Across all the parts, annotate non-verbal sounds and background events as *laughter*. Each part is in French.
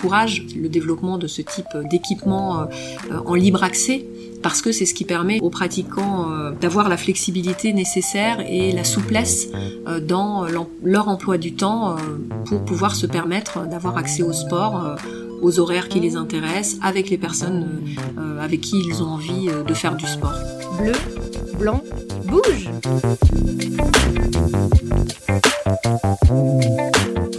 encourage le développement de ce type d'équipement en libre accès parce que c'est ce qui permet aux pratiquants euh, d'avoir la flexibilité nécessaire et la souplesse euh, dans leur emploi du temps euh, pour pouvoir se permettre d'avoir accès au sport aux horaires qui les intéressent, avec les personnes avec qui ils ont envie de faire du sport. Bleu, blanc, bouge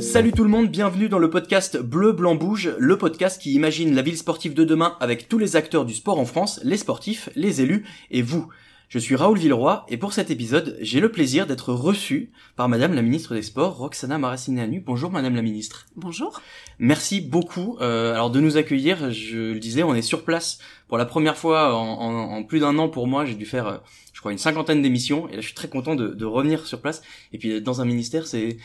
Salut tout le monde, bienvenue dans le podcast Bleu Blanc Bouge, le podcast qui imagine la ville sportive de demain avec tous les acteurs du sport en France, les sportifs, les élus et vous. Je suis Raoul Villeroy et pour cet épisode, j'ai le plaisir d'être reçu par Madame la ministre des Sports, Roxana Maracineanu. Bonjour Madame la ministre. Bonjour. Merci beaucoup euh, alors de nous accueillir. Je le disais, on est sur place pour la première fois en, plus d'un an pour moi. J'ai dû faire, euh, je crois, une cinquantaine d'émissions et là je suis très content de, de revenir sur place. Et puis dans un ministère, c'est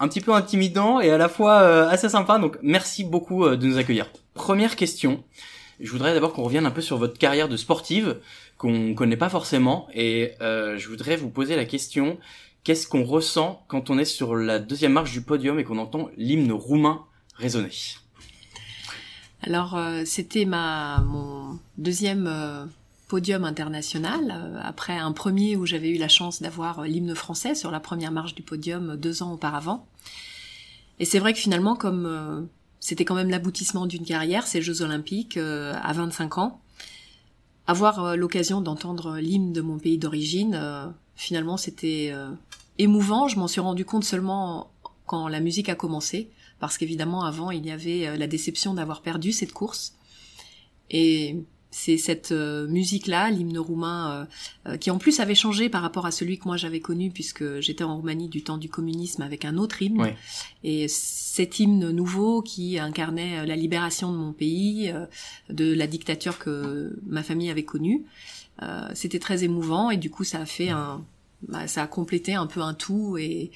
un petit peu intimidant et à la fois euh, assez sympa. Donc merci beaucoup euh, de nous accueillir. Première question. Je voudrais d'abord qu'on revienne un peu sur votre carrière de sportive qu'on connaît pas forcément et euh, je voudrais vous poser la question qu'est-ce qu'on ressent quand on est sur la deuxième marche du podium et qu'on entend l'hymne roumain résonner? Alors c'était ma mon deuxième podium international, euh, après un premier où j'avais eu la chance d'avoir euh, l'hymne français sur la première marche du podium euh, deux ans auparavant. Et c'est vrai que finalement, comme c'était quand même l'aboutissement d'une carrière, ces Jeux Olympiques à 25 ans, avoir l'occasion d'entendre l'hymne de mon pays d'origine, finalement c'était émouvant. Je m'en suis rendu compte seulement quand la musique a commencé, parce qu'évidemment avant il y avait la déception d'avoir perdu cette course. Et c'est cette euh, musique-là, l'hymne roumain, euh, euh, qui en plus avait changé par rapport à celui que moi j'avais connu puisque j'étais en Roumanie du temps du communisme avec un autre hymne. Et cet hymne nouveau qui incarnait la libération de mon pays, de la dictature que ma famille avait connue, c'était très émouvant et du coup ça a fait un, bah, ça a complété un peu un tout et,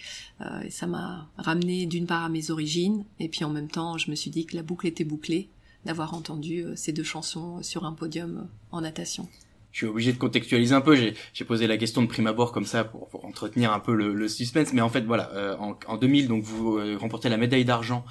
et ça m'a ramené d'une part à mes origines et puis en même temps je me suis dit que la boucle était bouclée d'avoir entendu euh, ces deux chansons sur un podium euh, en natation. Je suis obligé de contextualiser un peu. J'ai posé la question de prime abord comme ça pour, pour entretenir un peu le, le, suspense. Mais en fait, voilà, euh, en, en, 2000, donc vous remportez la médaille d'argent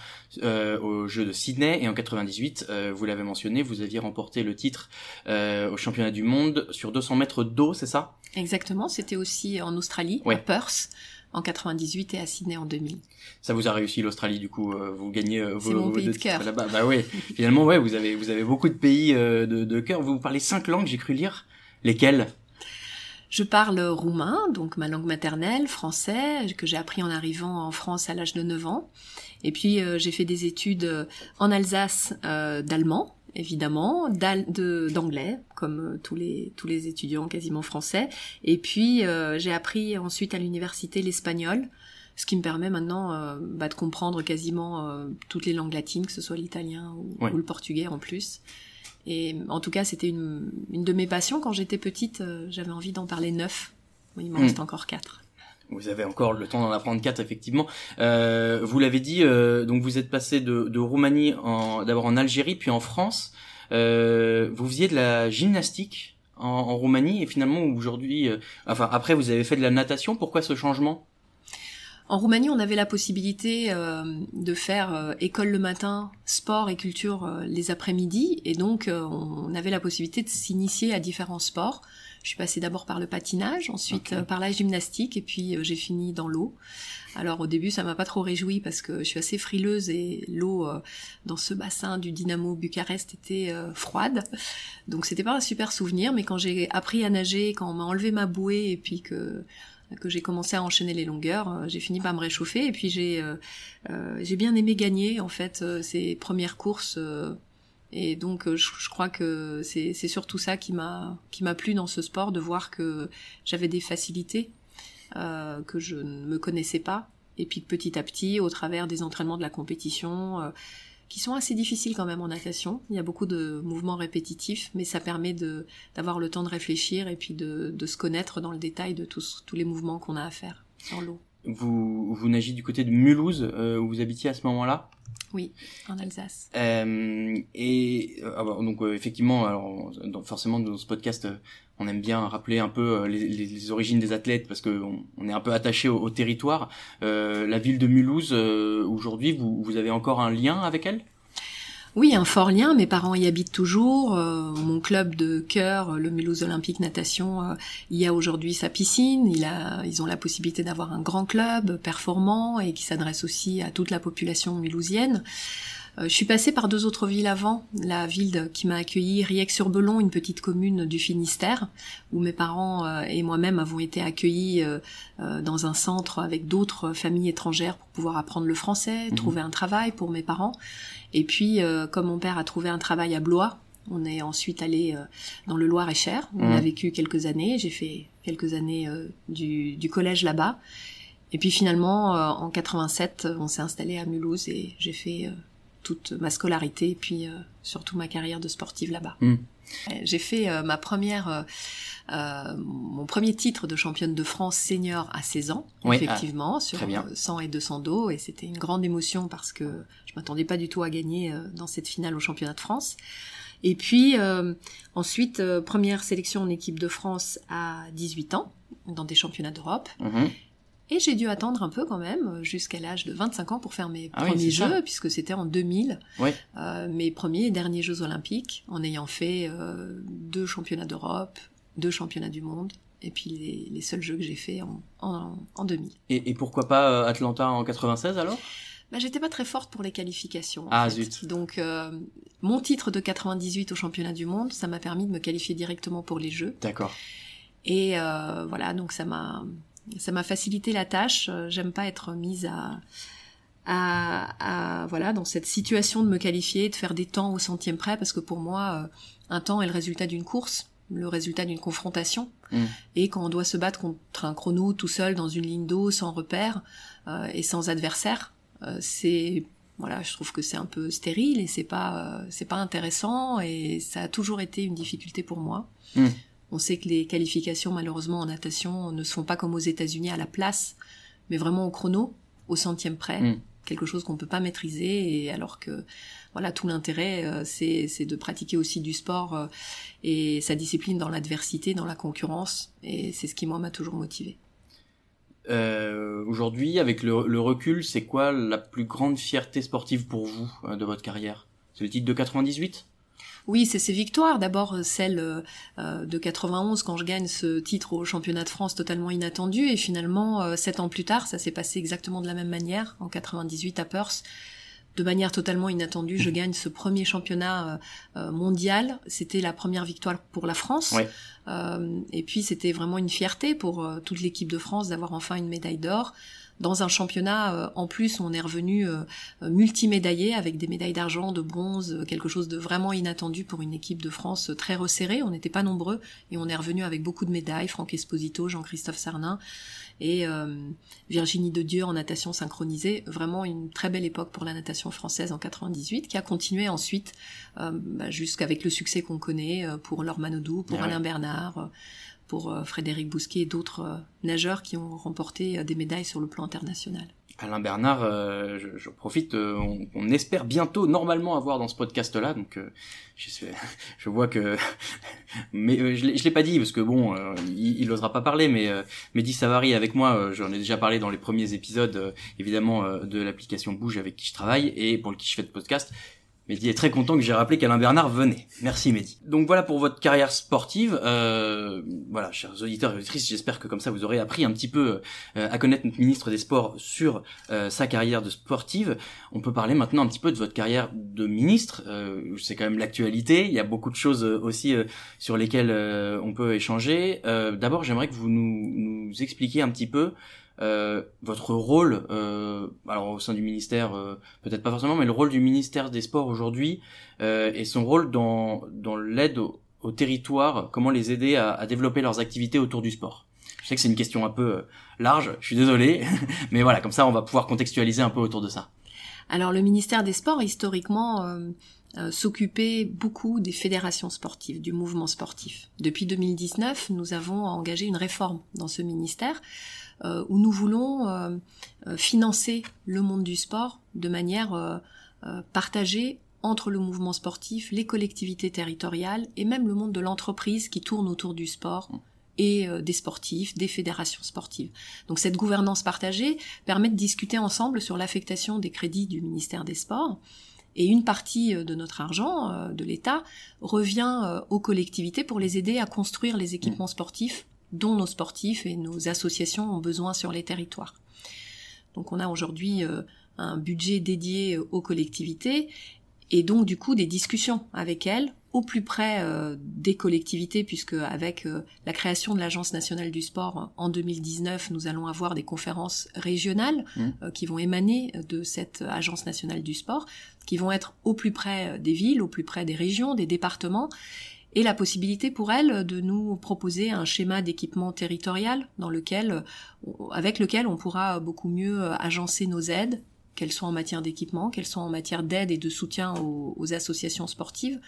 euh, aux Jeux de Sydney et en 98, vous l'avez mentionné, vous aviez remporté le titre au championnat du monde sur 200 mètres d'eau, c'est ça? Exactement. C'était aussi en Australie, à Perth en 98 et à Sydney en 2000. Ça vous a réussi l'Australie du coup, euh, vous gagnez euh, vos, mon pays de cœur. Là-bas. Bah ouais, *laughs* finalement ouais, vous avez vous avez beaucoup de pays euh, de, de cœur. Vous parlez cinq langues, j'ai cru lire. Lesquelles? Je parle roumain, donc ma langue maternelle, français, que j'ai appris en arrivant en France à l'âge de 9 ans. Et puis j'ai fait des études en Alsace d'allemand, évidemment, d'anglais, comme euh, tous les tous les étudiants quasiment français. Et puis euh, j'ai appris ensuite à l'université l'espagnol, ce qui me permet maintenant euh, bah, de comprendre quasiment toutes les langues latines, que ce soit l'italien ou, le portugais en plus. Et en tout cas, c'était une, une de mes passions quand j'étais petite. J'avais envie d'en parler neuf. Il m'en hmm. reste encore quatre. Vous avez encore le temps d'en apprendre quatre effectivement. Euh, vous l'avez dit, euh, donc vous êtes passé de, de Roumanie d'abord en Algérie puis en France. Euh, vous faisiez de la gymnastique en, en Roumanie et finalement aujourd'hui, euh, enfin après vous avez fait de la natation. Pourquoi ce changement? En Roumanie, on avait la possibilité euh, de faire euh, école le matin, sport et culture les après-midi, et donc on avait la possibilité de s'initier à différents sports. Je suis passée d'abord par le patinage, ensuite euh, par la gymnastique et puis euh, j'ai fini dans l'eau. Alors au début ça m'a pas trop réjoui parce que je suis assez frileuse et l'eau euh, dans ce bassin du Dynamo Bucarest était froide. Donc c'était pas un super souvenir mais quand j'ai appris à nager, quand on m'a enlevé ma bouée et puis que que j'ai commencé à enchaîner les longueurs, j'ai fini par me réchauffer et puis j'ai j'ai bien aimé gagner en fait ces premières courses et donc euh, je, crois que c'est surtout ça qui m'a qui m'a plu dans ce sport de voir que j'avais des facilités euh, que je ne me connaissais pas et puis petit à petit au travers des entraînements de la compétition euh, qui sont assez difficiles quand même en natation. Il y a beaucoup de mouvements répétitifs, mais ça permet de d'avoir le temps de réfléchir et puis de, de se connaître dans le détail de tous tous les mouvements qu'on a à faire sur l'eau. Vous vous nagez du côté de Mulhouse euh, où vous habitiez à ce moment-là oui, en Alsace. Euh, et euh, donc euh, effectivement, alors forcément dans ce podcast, euh, on aime bien rappeler un peu les, les, origines des athlètes parce que on, est un peu attaché au, territoire. la ville de Mulhouse, aujourd'hui, vous, vous avez encore un lien avec elle? Oui, un fort lien. Mes parents y habitent toujours. Euh, mon club de cœur, le Mulhouse Olympique Natation, euh, y a aujourd'hui sa piscine. Il a, ils ont la possibilité d'avoir un grand club performant et qui s'adresse aussi à toute la population mulhousienne. Euh, je suis passée par deux autres villes avant. La ville qui m'a accueillie, Riec-sur-Belon, une petite commune du Finistère, où mes parents euh, et moi-même avons été accueillis euh, dans un centre avec d'autres familles étrangères pour pouvoir apprendre le français, mhm. trouver un travail pour mes parents. Et puis, comme mon père a trouvé un travail à Blois, on est ensuite allé dans le Loir-et-Cher. On a mhm. vécu quelques années. J'ai fait quelques années du, du collège là-bas. Et puis finalement, en 87, on s'est installé à Mulhouse et j'ai fait toute ma scolarité et puis euh, surtout ma carrière de sportive là-bas. Hmm. J'ai fait euh, ma première, euh, mon premier titre de championne de France senior à 16 ans, effectivement, sur 100 et 200 dos, et c'était une grande émotion parce que je m'attendais pas du tout à gagner dans cette finale au championnat de France. Et puis ensuite, première sélection en équipe de France à 18 ans, dans des championnats d'Europe. Mhm. Et j'ai dû attendre un peu quand même, jusqu'à l'âge de 25 ans pour faire mes ah premiers jeux, puisque c'était en 2000, euh, mes premiers et derniers Jeux olympiques, en ayant fait euh, deux championnats d'Europe, deux championnats du monde, et puis les, les seuls jeux que j'ai faits en, en, en, 2000. Et, et pourquoi pas euh, Atlanta en 96 alors? Bah, j'étais pas très forte pour les qualifications. ah zut. Donc euh, mon titre de 98 au championnat du monde, ça m'a permis de me qualifier directement pour les Jeux. D'accord. Et euh, voilà, donc ça m'a ça m'a facilité la tâche. Euh, j'aime pas être mise à, à, à, voilà dans cette situation de me qualifier, de faire des temps au centième près, parce que pour moi, euh, un temps est le résultat d'une course, le résultat d'une confrontation. Mm. Et quand on doit se battre contre un chrono tout seul dans une ligne d'eau, sans repère euh, et sans adversaire, euh, c'est voilà, je trouve que c'est un peu stérile et c'est pas c'est pas intéressant et ça a toujours été une difficulté pour moi. Mm. On sait que les qualifications, malheureusement, en natation ne se font pas comme aux États-Unis à la place, mais vraiment au chrono, au centième près. Mm. Quelque chose qu'on peut pas maîtriser, et alors que voilà tout l'intérêt, euh, c'est de pratiquer aussi du sport euh, et sa discipline dans l'adversité, dans la concurrence, et c'est ce qui moi m'a toujours motivé. Euh, Aujourd'hui, avec le, le recul, c'est quoi la plus grande fierté sportive pour vous euh, de votre carrière? C'est le titre de 98 oui, c'est ces victoires. D'abord euh, celle euh, euh, de 91 quand je gagne ce titre au championnat de France totalement inattendu et finalement sept ans plus tard, ça s'est passé exactement de la même manière en 98 à Perth. De manière totalement inattendue, je gagne ce premier championnat mondial. C'était la première victoire pour la France. et puis c'était vraiment une fierté pour toute l'équipe de France d'avoir enfin une médaille d'or dans un championnat euh, en plus on est revenu euh, euh, multimédaillé avec des médailles d'argent, de bronze, quelque chose de vraiment inattendu pour une équipe de France très resserrée. On n'était pas nombreux et on est revenu avec beaucoup de médailles. Franck Esposito, Jean-Christophe Sarnin et Virginie de Dieu en natation synchronisée. Vraiment une très belle époque pour la natation française en 98 qui a continué ensuite bah, jusqu'avec le succès qu'on connaît pour Laure Manodou, pour ah Alain Bernard pour euh, Frédéric Bousquet et d'autres euh, nageurs qui ont remporté euh, des médailles sur le plan international. Alain Bernard, je, profite, on, espère bientôt normalement avoir dans ce podcast-là, donc je, *laughs* je, vois que, *laughs* mais je l'ai pas dit parce que bon, il, il pas parler, mais Mehdi Savary avec moi, j'en ai déjà parlé dans les premiers épisodes, évidemment de l'application Bouge avec qui je travaille et pour le qui je fais de podcast. Mehdi est très content que j'ai rappelé qu'Alain Bernard venait. Merci Mehdi. Donc voilà pour votre carrière sportive. Euh, voilà, chers auditeurs et auditrices, j'espère que comme ça vous aurez appris un petit peu euh, à connaître notre ministre des Sports sur euh, sa carrière de sportive. On peut parler maintenant un petit peu de votre carrière de ministre. C'est quand même l'actualité. Il y a beaucoup de choses aussi sur lesquelles on peut échanger. D'abord, j'aimerais que vous nous expliquiez un petit peu euh, votre rôle, euh, alors au sein du ministère, euh, peut-être pas forcément, mais le rôle du ministère des Sports aujourd'hui euh, et son rôle dans, dans l'aide au, territoire, comment les aider à, à, développer leurs activités autour du sport. Je sais que c'est une question un peu large, je suis désolé, *laughs* mais voilà, comme ça on va pouvoir contextualiser un peu autour de ça. Alors le ministère des Sports, historiquement, euh, s'occupait beaucoup des fédérations sportives, du mouvement sportif. Depuis 2019, nous avons engagé une réforme dans ce ministère euh, où nous voulons euh, euh, financer le monde du sport de manière partagée entre le mouvement sportif, les collectivités territoriales et même le monde de l'entreprise qui tourne autour du sport et des sportifs, des fédérations sportives. Donc cette gouvernance partagée permet de discuter ensemble sur l'affectation des crédits du ministère des Sports Et une partie de notre argent, de l'État, revient aux collectivités pour les aider à construire les équipements sportifs dont nos sportifs et nos associations ont besoin sur les territoires. Donc on a aujourd'hui un budget dédié aux collectivités et donc du coup des discussions avec elles au plus près euh, des collectivités puisque avec euh, la création de l'agence nationale du sport euh, en 2019 nous allons avoir des conférences régionales mmh. qui vont émaner de cette agence nationale du sport qui vont être au plus près des villes au plus près des régions des départements et la possibilité pour elles de nous proposer un schéma d'équipement territorial dans lequel avec lequel on pourra beaucoup mieux agencer nos aides qu'elles soient en matière d'équipement, qu'elles soient en matière d'aide et de soutien aux, associations sportives,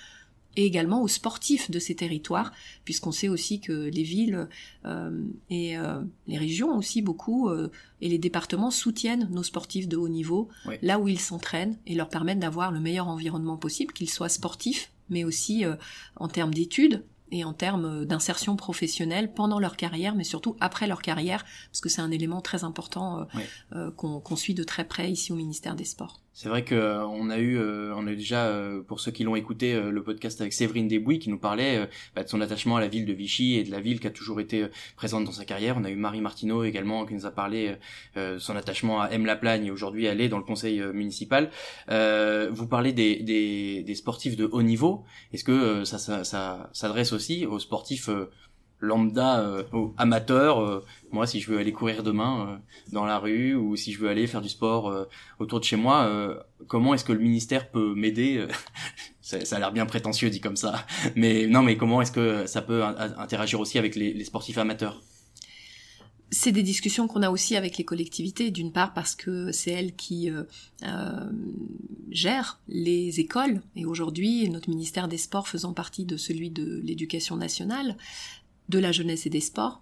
et également aux sportifs de ces territoires, puisqu'on sait aussi que les villes euh, et euh, les régions aussi beaucoup, euh, et les départements soutiennent nos sportifs de haut niveau, là où ils s'entraînent, et leur permettent d'avoir le meilleur environnement possible, qu'ils soient sportifs, mais aussi en termes d'études, et en termes d'insertion professionnelle pendant leur carrière, mais surtout après leur carrière, parce que c'est un élément très important qu'on suit de très près ici au ministère des Sports. C'est vrai que euh, on a eu, euh, on a déjà euh, pour ceux qui l'ont écouté le podcast avec Séverine Desbouy qui nous parlait bah, de son attachement à la ville de Vichy et de la ville qui a toujours été présente dans sa carrière. On a eu Marie Martineau également qui nous a parlé de son attachement à M Laplagne et aujourd'hui elle est dans le conseil municipal. vous parlez des, des, des, sportifs de haut niveau. Est-ce que ça, ça s'adresse aussi aux sportifs lambda euh, amateur euh, moi si je veux aller courir demain euh, dans la rue ou si je veux aller faire du sport euh, autour de chez moi comment est-ce que le ministère peut m'aider *laughs* ça, ça, a l'air bien prétentieux dit comme ça mais non mais comment est-ce que ça peut interagir aussi avec les, les sportifs amateurs? C'est des discussions qu'on a aussi avec les collectivités, d'une part parce que c'est elles qui euh, gèrent les écoles, et aujourd'hui notre ministère des Sports faisant partie de celui de l'éducation nationale, de la jeunesse et des sports,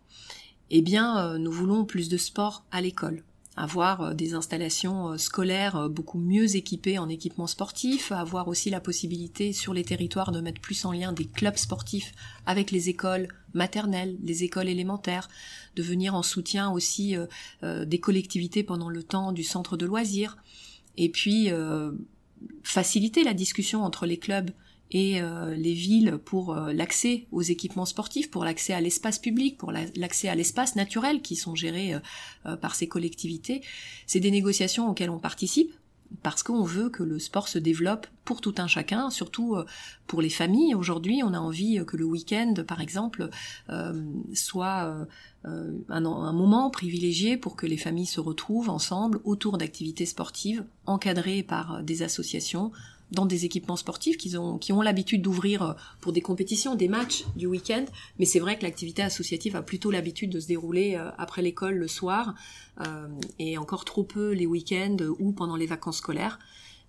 eh bien, euh, nous voulons plus de sport à l'école. Avoir euh, des installations euh, scolaires beaucoup mieux équipées en équipement sportif, avoir aussi la possibilité sur les territoires de mettre plus en lien des clubs sportifs avec les écoles maternelles, les écoles élémentaires, de venir en soutien aussi des collectivités pendant le temps du centre de loisirs, et puis faciliter la discussion entre les clubs et euh, les villes pour euh, l'accès aux équipements sportifs, pour l'accès à l'espace public, pour l'accès à l'espace naturel qui sont gérés euh, par ces collectivités. C'est des négociations auxquelles on participe parce qu'on veut que le sport se développe pour tout un chacun, surtout pour les familles. Aujourd'hui, on a envie que le week-end, par exemple, soit un, moment privilégié pour que les familles se retrouvent ensemble autour d'activités sportives encadrées par des associations, dans des équipements sportifs qui ont, qui ont l'habitude d'ouvrir euh, pour des compétitions, des matchs du week-end. Mais c'est vrai que l'activité associative a plutôt l'habitude de se dérouler euh, après l'école le soir euh, et encore trop peu les week-ends ou pendant les vacances scolaires.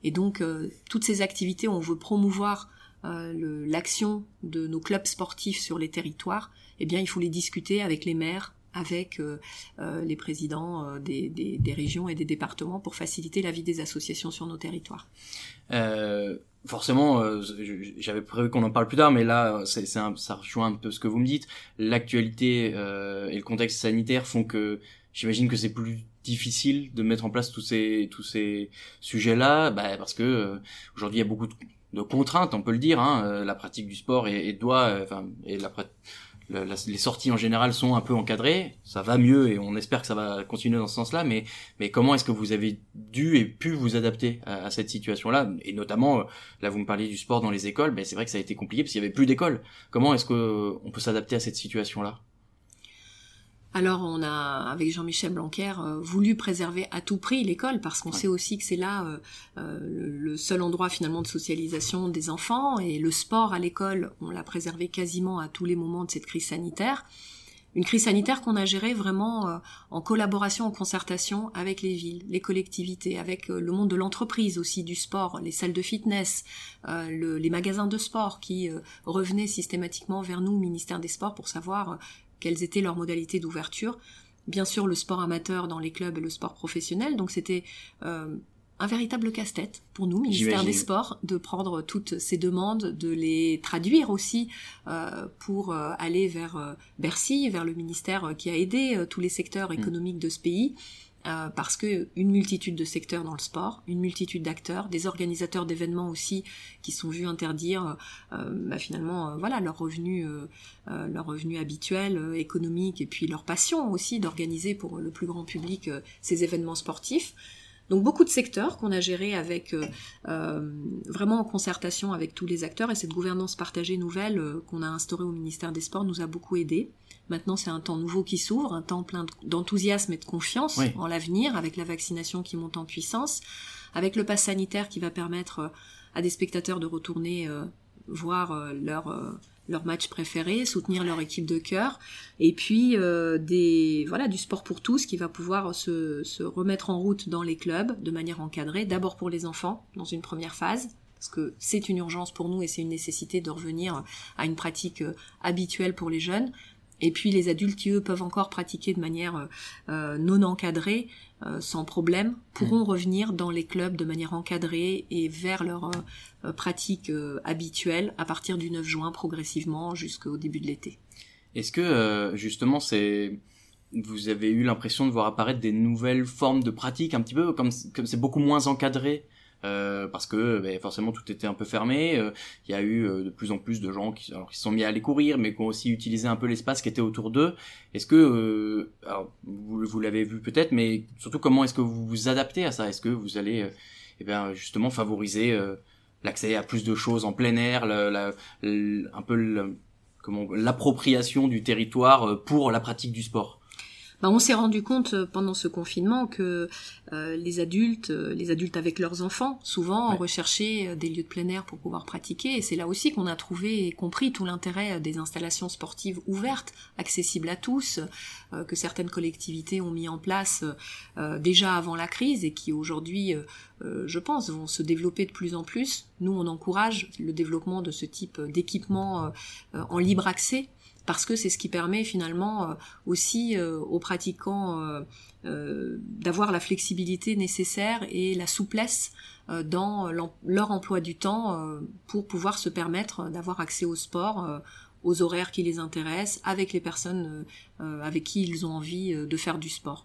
Et donc toutes ces activités, on veut promouvoir l'action de nos clubs sportifs sur les territoires. Eh bien, il faut les discuter avec les maires, avec euh, euh, les présidents euh, des, des, régions et des départements pour faciliter la vie des associations sur nos territoires. forcément, j'avais prévu qu'on en parle plus tard, mais là, c'est, ça rejoint un peu ce que vous me dites. L'actualité et le contexte sanitaire font que j'imagine que c'est plus difficile de mettre en place tous ces tous ces sujets-là, bah, parce que aujourd'hui il y a beaucoup de, contraintes, on peut le dire. Hein, la pratique du sport et, et doit, enfin, et la les sorties en général sont un peu encadrées, ça va mieux et on espère que ça va continuer dans ce sens-là, mais, mais comment est-ce que vous avez dû et pu vous adapter à, cette situation-là? Et notamment, euh, là vous me parliez du sport dans les écoles, ben c'est vrai que ça a été compliqué parce qu'il y avait plus d'écoles. Comment est-ce qu'on peut s'adapter à cette situation-là? Alors on a, avec Jean-Michel Blanquer, euh, voulu préserver à tout prix l'école parce qu'on sait aussi que c'est là euh, euh, le seul endroit finalement de socialisation des enfants et le sport à l'école, on l'a préservé quasiment à tous les moments de cette crise sanitaire. Une crise sanitaire qu'on a gérée vraiment en collaboration, en concertation avec les villes, les collectivités, avec le monde de l'entreprise aussi, du sport, les salles de fitness, les magasins de sport qui revenaient systématiquement vers nous, ministère des Sports, pour savoir quelles étaient leurs modalités d'ouverture. Bien sûr, le sport amateur dans les clubs et le sport professionnel. Donc c'était euh, un véritable casse-tête pour nous, ministère des Sports, de prendre toutes ces demandes, de les traduire aussi euh, pour euh, aller vers Bercy, vers le ministère qui a aidé tous les secteurs mm. économiques de ce pays euh, parce que une multitude de secteurs dans le sport, une multitude d'acteurs, des organisateurs d'événements aussi qui sont vus interdire euh, bah, finalement voilà leur revenu leur revenu habituel économique et puis leur passion aussi d'organiser pour le plus grand public ces événements sportifs. Donc beaucoup de secteurs qu'on a gérés avec euh, euh, vraiment en concertation avec tous les acteurs et cette gouvernance partagée nouvelle euh, qu'on a instaurée au ministère des Sports nous a beaucoup aidé. Maintenant, c'est un temps nouveau qui s'ouvre, un temps plein d'enthousiasme et de confiance en l'avenir, avec la vaccination qui monte en puissance, avec le pass sanitaire qui va permettre à des spectateurs de retourner voir leur leur match préféré, soutenir leur équipe de cœur, et puis euh, des voilà du sport pour tous qui va pouvoir se, se remettre en route dans les clubs de manière encadrée, d'abord pour les enfants dans une première phase, parce que c'est une urgence pour nous et c'est une nécessité de revenir à une pratique euh, habituelle pour les jeunes. Et puis les adultes qui eux peuvent encore pratiquer de manière euh, non encadrée, euh, sans problème, pourront mmh. revenir dans les clubs de manière encadrée et vers leur euh, pratique habituelle à partir du 9 juin progressivement jusqu'au début de l'été. Est-ce que justement c'est vous avez eu l'impression de voir apparaître des nouvelles formes de pratiques un petit peu comme comme c'est beaucoup moins encadré euh, parce que ben, forcément tout était un peu fermé. Euh, il y a eu euh, de plus en plus de gens qui, alors, qui se sont mis à aller courir, mais qui ont aussi utilisé un peu l'espace qui était autour d'eux. Est-ce que, alors, vous, vous l'avez vu peut-être, mais surtout comment est-ce que vous vous adaptez à ça? Est-ce que vous allez, eh bien, justement favoriser l'accès à plus de choses en plein air, la, un peu l'appropriation du territoire pour la pratique du sport? Bah, on s'est rendu compte euh, pendant ce confinement que euh, les adultes, euh, les adultes avec leurs enfants, souvent recherchaient des lieux de plein air pour pouvoir pratiquer. Et c'est là aussi qu'on a trouvé et compris tout l'intérêt des installations sportives ouvertes, accessibles à tous, que certaines collectivités ont mis en place déjà avant la crise et qui aujourd'hui, je pense, vont se développer de plus en plus. Nous, on encourage le développement de ce type d'équipement en libre accès parce que c'est ce qui permet finalement euh, aussi euh, aux pratiquants euh, d'avoir la flexibilité nécessaire et la souplesse dans leur emploi du temps pour pouvoir se permettre d'avoir accès au sport aux horaires qui les intéressent, avec les personnes avec qui ils ont envie de faire du sport.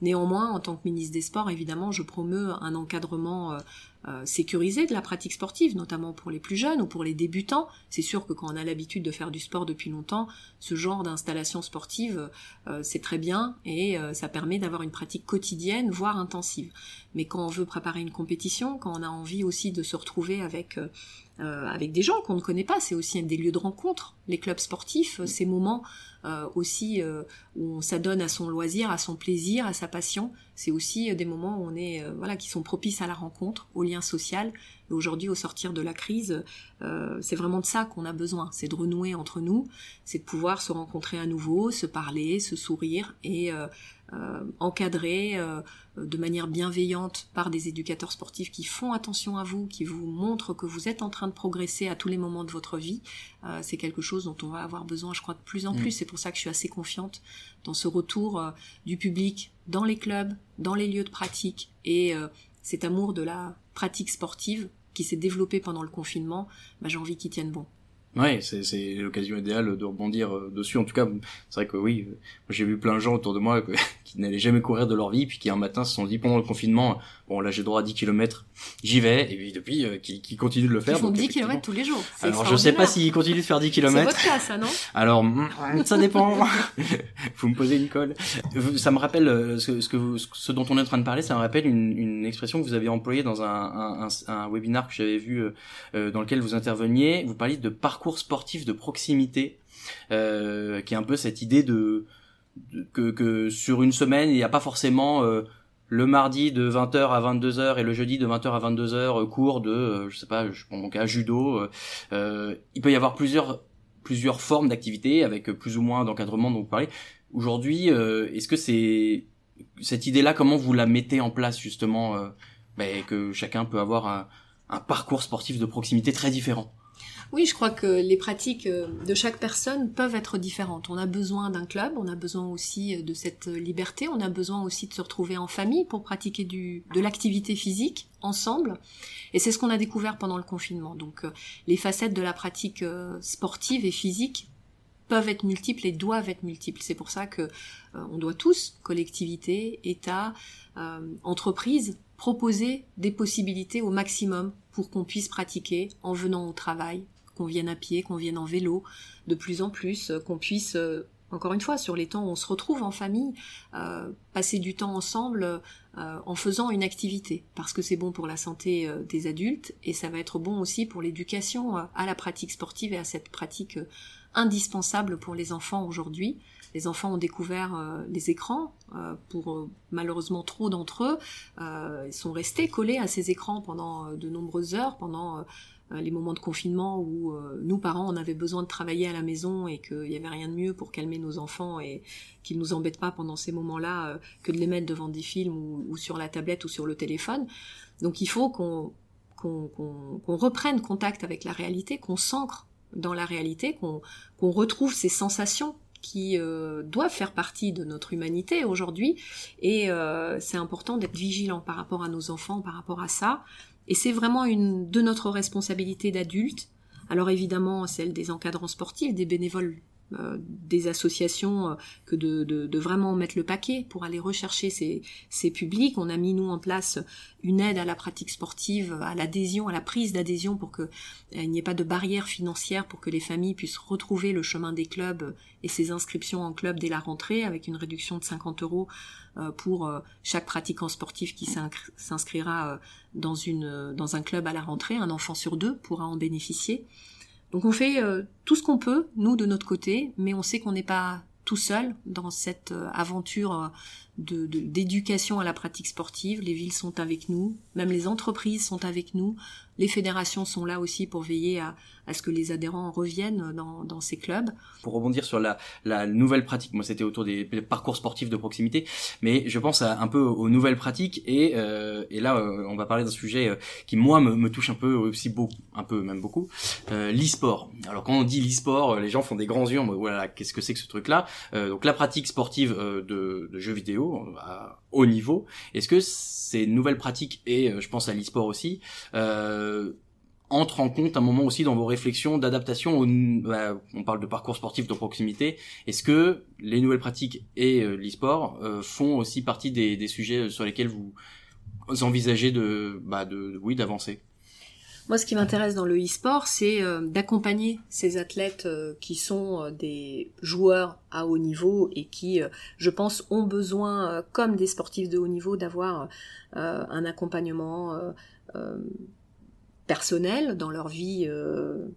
Néanmoins, en tant que ministre des Sports, évidemment, je promeus un encadrement euh, sécurisé de la pratique sportive, notamment pour les plus jeunes ou pour les débutants. C'est sûr que quand on a l'habitude de faire du sport depuis longtemps, ce genre d'installation sportive, euh, c'est très bien et euh, ça permet d'avoir une pratique quotidienne, voire intensive. Mais quand on veut préparer une compétition, quand on a envie aussi de se retrouver avec avec des gens qu'on ne connaît pas, c'est aussi des lieux de rencontre, les clubs sportifs, ces moments aussi où on s'adonne à son loisir, à son plaisir, à sa passion. C'est aussi des moments où on est voilà qui sont propices à la rencontre, au lien social. Et aujourd'hui, au sortir de la crise, euh, c'est vraiment de ça qu'on a besoin. C'est de renouer entre nous, c'est de pouvoir se rencontrer à nouveau, se parler, se sourire et euh, euh, encadrer de manière bienveillante par des éducateurs sportifs qui font attention à vous, qui vous montrent que vous êtes en train de progresser à tous les moments de votre vie. c'est quelque chose dont on va avoir besoin, je crois, de plus en mm. plus. C'est pour ça que je suis assez confiante dans ce retour du public dans les clubs, dans les lieux de pratique et cet amour de la pratique sportive qui s'est développée pendant le confinement, bah, j'ai envie qu'il tienne bon. Ouais, c'est c'est l'occasion idéale de rebondir euh, dessus. En tout cas, c'est vrai que oui, euh, j'ai vu plein de gens autour de moi *laughs* qui n'allaient jamais courir de leur vie, puis qui un matin se sont dit pendant le confinement, bon là j'ai droit à 10 km, j'y vais, et puis depuis euh, qui, qui continuent de le faire. Ils font 10 km tous les jours. Alors je sais pas s'ils continuent de faire 10 km. C'est votre cas ça, non? Alors mm, ça dépend. *laughs* Vous me posez une colle. Ça me rappelle ce, ce que vous, ce dont on est en train de parler, ça me rappelle une, une expression que vous aviez employée dans un, un, un, un webinaire que j'avais vu dans lequel vous interveniez. Vous parliez de parcours sportif de proximité, euh, qui est un peu cette idée de, que, sur une semaine, il n'y a pas forcément euh, le mardi de 20h à 22h et le jeudi de 20h à 22h euh, cours de, je sais pas, je prends mon cas, judo. il peut y avoir plusieurs plusieurs formes d'activités avec plus ou moins d'encadrement dont vous parlez. Aujourd'hui, est-ce que c'est cette idée-là, comment vous la mettez en place justement, ben, que chacun peut avoir un, un parcours sportif de proximité très différent? Oui, je crois que les pratiques euh, de chaque personne peuvent être différentes. On a besoin d'un club, on a besoin aussi euh, de cette euh, liberté, on a besoin aussi de se retrouver en famille pour pratiquer de l'activité physique ensemble. Et c'est ce qu'on a découvert pendant le confinement. Donc les facettes de la pratique sportive et physique peuvent être multiples et doivent être multiples. C'est pour ça que on doit tous, collectivités, État, entreprises, proposer des possibilités au maximum pour qu'on puisse pratiquer en venant au travail, qu'on vienne à pied, qu'on vienne en vélo, de plus en plus, qu'on puisse encore une fois, sur les temps où on se retrouve en famille, euh, passer du temps ensemble euh, en faisant une activité, parce que c'est bon pour la santé euh, des adultes et ça va être bon aussi pour l'éducation à la pratique sportive et à cette pratique indispensable pour les enfants aujourd'hui. Les enfants ont découvert les écrans, pour malheureusement trop d'entre eux, ils sont restés collés à ces écrans pendant de nombreuses heures, pendant euh, les moments de confinement où euh, nous parents on avait besoin de travailler à la maison et qu'il n'y avait rien de mieux pour calmer nos enfants et qu'ils nous embêtent pas pendant ces moments-là euh, que de les mettre devant des films ou, sur la tablette ou sur le téléphone. Donc il faut qu'on reprenne contact avec la réalité, qu'on s'ancre dans la réalité, qu'on retrouve ces sensations qui doivent faire partie de notre humanité aujourd'hui. Et c'est important d'être vigilant par rapport à nos enfants, par rapport à ça, et c'est vraiment une de notre responsabilité d'adultes. Alors évidemment, celle des encadrants sportifs, des bénévoles euh, des associations euh, que de, de, de, vraiment mettre le paquet pour aller rechercher ces, ces publics. On a mis nous en place une aide à la pratique sportive, à l'adhésion, à la prise d'adhésion pour que euh, il n'y ait pas de barrière financière pour que les familles puissent retrouver le chemin des clubs et ses inscriptions en club dès la rentrée avec une réduction de 50 euros pour chaque pratiquant sportif qui s'inscrira dans une dans un club à la rentrée. Un enfant sur deux pourra en bénéficier. Donc on fait euh, tout ce qu'on peut, nous, de notre côté, mais on sait qu'on n'est pas tout seul dans cette euh, aventure euh, d'éducation à la pratique sportive. Les villes sont avec nous, même les entreprises sont avec nous, les fédérations sont là aussi pour veiller à, à ce que les adhérents reviennent dans, dans ces clubs. Pour rebondir sur la, la nouvelle pratique, moi c'était autour des parcours sportifs de proximité, mais je pense à, un peu aux nouvelles pratiques et, euh, et là euh, on va parler d'un sujet euh, qui moi me, me, touche un peu aussi beaucoup, un peu même beaucoup, euh, l'e-sport. Alors quand on dit l'e-sport, les gens font des grands yeux, voilà qu'est-ce que c'est que ce truc-là? Donc la pratique sportive de, de jeux vidéo à haut niveau, est-ce que ces nouvelles pratiques et je pense à l'e-sport aussi euh, entre en compte un moment aussi dans vos réflexions d'adaptation bah, on parle de parcours sportif de proximité. Est-ce que les nouvelles pratiques et euh, l'e-sport euh, font aussi partie des, sujets sur lesquels vous envisagez de, bah, de, oui d'avancer? Moi, ce qui m'intéresse dans le e-sport, c'est d'accompagner ces athlètes qui sont des joueurs à haut niveau et qui, je pense, ont besoin, comme des sportifs de haut niveau, d'avoir un accompagnement personnel dans leur vie euh,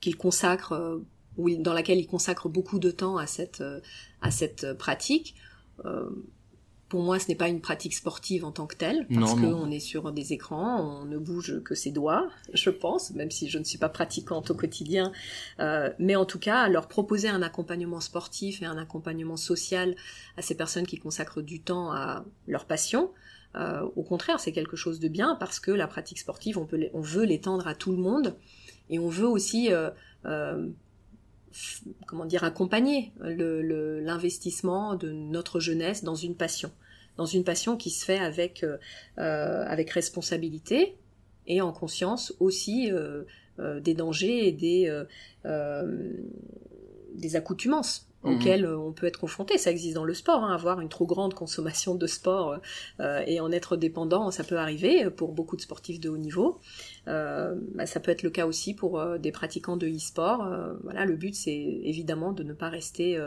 qu'ils consacrent euh, ou dans laquelle ils consacrent beaucoup de temps à cette euh, à cette pratique. Pour moi, ce n'est pas une pratique sportive en tant que telle, parce qu'on est sur des écrans, on ne bouge que ses doigts, je pense, même si je ne suis pas pratiquante au quotidien. mais en tout cas, leur proposer un accompagnement sportif et un accompagnement social à ces personnes qui consacrent du temps à leur passion, euh, au contraire, c'est quelque chose de bien parce que la pratique sportive, on, peut on veut l'étendre à tout le monde et on veut aussi, euh, euh, comment dire, accompagner l'investissement de notre jeunesse dans une passion, dans une passion qui se fait avec avec responsabilité et en conscience aussi des dangers et des accoutumances Mhm. auxquels euh, on peut être confronté. Ça existe dans le sport, hein, avoir une trop grande consommation de sport euh, et en être dépendant, ça peut arriver pour beaucoup de sportifs de haut niveau. Euh, bah, ça peut être le cas aussi pour des pratiquants de e-sport. voilà, le but c'est évidemment de ne pas rester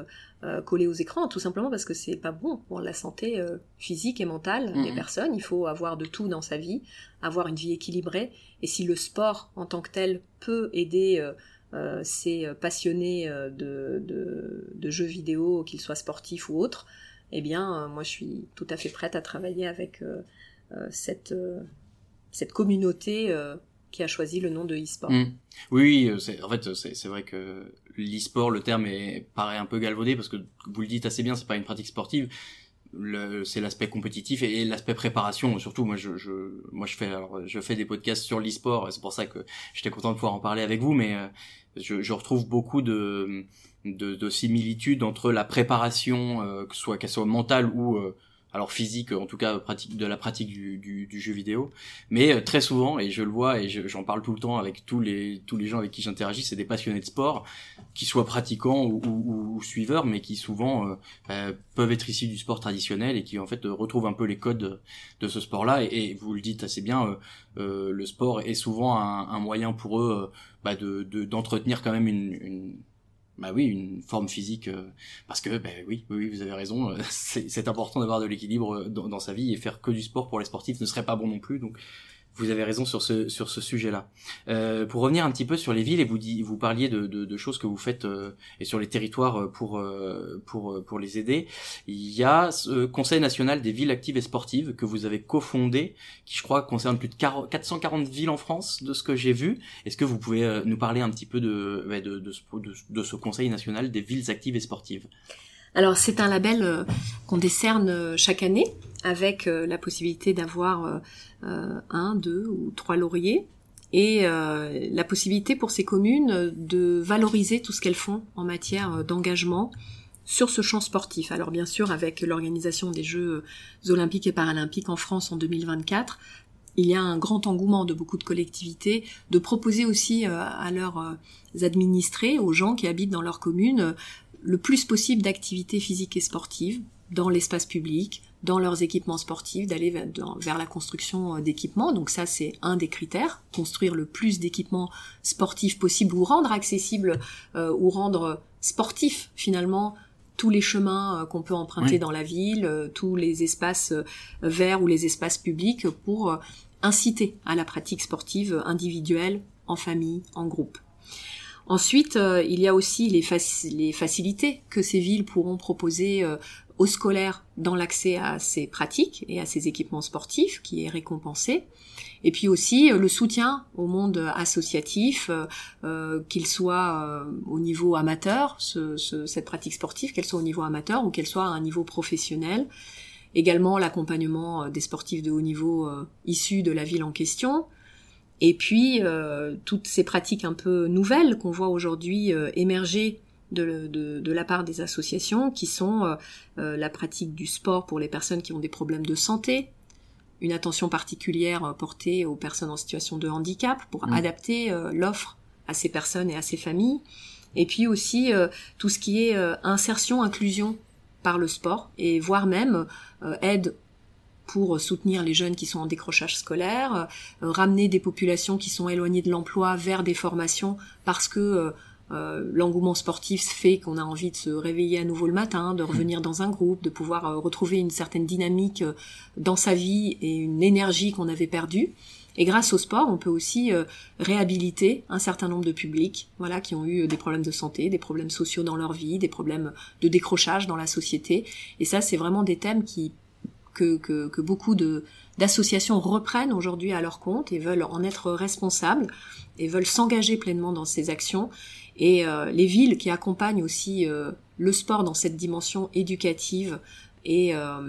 collé aux écrans, tout simplement parce que c'est pas bon pour la santé physique et mentale des mhm. personnes. Il faut avoir de tout dans sa vie, avoir une vie équilibrée. Et si le sport en tant que tel peut aider euh, c'est euh, passionné euh, de, de, jeux vidéo, qu'ils soient sportifs ou autres, eh bien, moi, je suis tout à fait prête à travailler avec cette, cette communauté qui a choisi le nom de e-sport. Mmh. Oui, en fait, c'est vrai que l'e-sport, le terme est, paraît un peu galvaudé parce que vous le dites assez bien, c'est pas une pratique sportive. C'est l'aspect compétitif et, l'aspect préparation. Surtout, moi, je, je, moi, je fais, alors, je fais des podcasts sur l'e-sport c'est pour ça que j'étais content de pouvoir en parler avec vous. Mais je, je retrouve beaucoup de, de, de, similitudes entre la préparation, euh, que soit qu'elle soit mentale ou euh, alors physique, en tout cas pratique de la pratique du, du, du jeu vidéo, mais euh, très souvent, et je le vois et j'en parle tout le temps avec tous les tous les gens avec qui j'interagis, c'est des passionnés de sport, qui soient pratiquants ou, ou, ou suiveurs, mais qui souvent euh, euh, peuvent être issus du sport traditionnel et qui en fait retrouvent un peu les codes de, ce sport-là. Et, vous le dites assez bien, le sport est souvent un, un moyen pour eux bah, de d'entretenir quand même une, une bah oui, une forme physique, euh, parce que bah oui, oui, vous avez raison, euh, *laughs* c'est important d'avoir de l'équilibre euh, dans, dans, sa vie et faire que du sport pour les sportifs ne serait pas bon non plus. Donc vous avez raison sur ce sur ce sujet-là. Euh, pour revenir un petit peu sur les villes et vous vous parliez de, de, de choses que vous faites euh, et sur les territoires euh, pour euh, pour pour les aider. Il y a ce Conseil national des villes actives et sportives que vous avez cofondé, qui je crois concerne plus de 440 villes en France de ce que j'ai vu. Est-ce que vous pouvez nous parler un petit peu de de, de, de, de ce Conseil national des villes actives et sportives? Alors c'est un label qu'on décerne chaque année avec la possibilité d'avoir euh, un, deux ou trois lauriers, et euh, la possibilité pour ces communes de valoriser tout ce qu'elles font en matière d'engagement sur ce champ sportif. Alors bien sûr, avec l'organisation des Jeux olympiques et paralympiques en France en 2024, il y a un grand engouement de beaucoup de collectivités de proposer aussi euh, à leurs administrés, aux gens qui habitent dans leur commune, le plus possible d'activités physiques et sportives dans l'espace public, dans leurs équipements sportifs, d'aller vers, la construction euh, d'équipements. Donc ça, c'est un des critères, construire le plus d'équipements sportifs possible ou rendre accessible euh, ou rendre sportif finalement tous les chemins euh, qu'on peut emprunter dans la ville, tous les espaces verts ou les espaces publics pour inciter à la pratique sportive individuelle, en famille, en groupe. Ensuite, il y a aussi les, les, facilités que ces villes pourront proposer aux scolaires dans l'accès à ces pratiques et à ces équipements sportifs qui est récompensé. Et puis aussi euh, le soutien au monde associatif, euh, euh qu'il soit euh, au niveau amateur, ce, cette pratique sportive, qu'elle soit au niveau amateur ou qu'elle soit à un niveau professionnel. Également l'accompagnement des sportifs de haut niveau issus de la ville en question. Et puis toutes ces pratiques un peu nouvelles qu'on voit aujourd'hui émerger de, de, de, la part des associations qui sont euh, euh, la pratique du sport pour les personnes qui ont des problèmes de santé, une attention particulière euh, portée aux personnes en situation de handicap pour mmh. adapter l'offre à ces personnes et à ces familles, et puis aussi tout ce qui est insertion, inclusion par le sport, et voire même aide pour soutenir les jeunes qui sont en décrochage scolaire, ramener des populations qui sont éloignées de l'emploi vers des formations parce que euh, l'engouement sportif fait qu'on a envie de se réveiller à nouveau le matin, de revenir dans un groupe, de pouvoir euh, retrouver une certaine dynamique euh, dans sa vie et une énergie qu'on avait perdue. Et grâce au sport, on peut aussi réhabiliter un certain nombre de publics, voilà, qui ont eu des problèmes de santé, des problèmes sociaux dans leur vie, des problèmes de décrochage dans la société. Et ça, c'est vraiment des thèmes qui que, que, que beaucoup d'associations reprennent aujourd'hui à leur compte et veulent en être responsables et veulent s'engager pleinement dans ces actions et euh, les villes qui accompagnent aussi euh, le sport dans cette dimension éducative et, euh,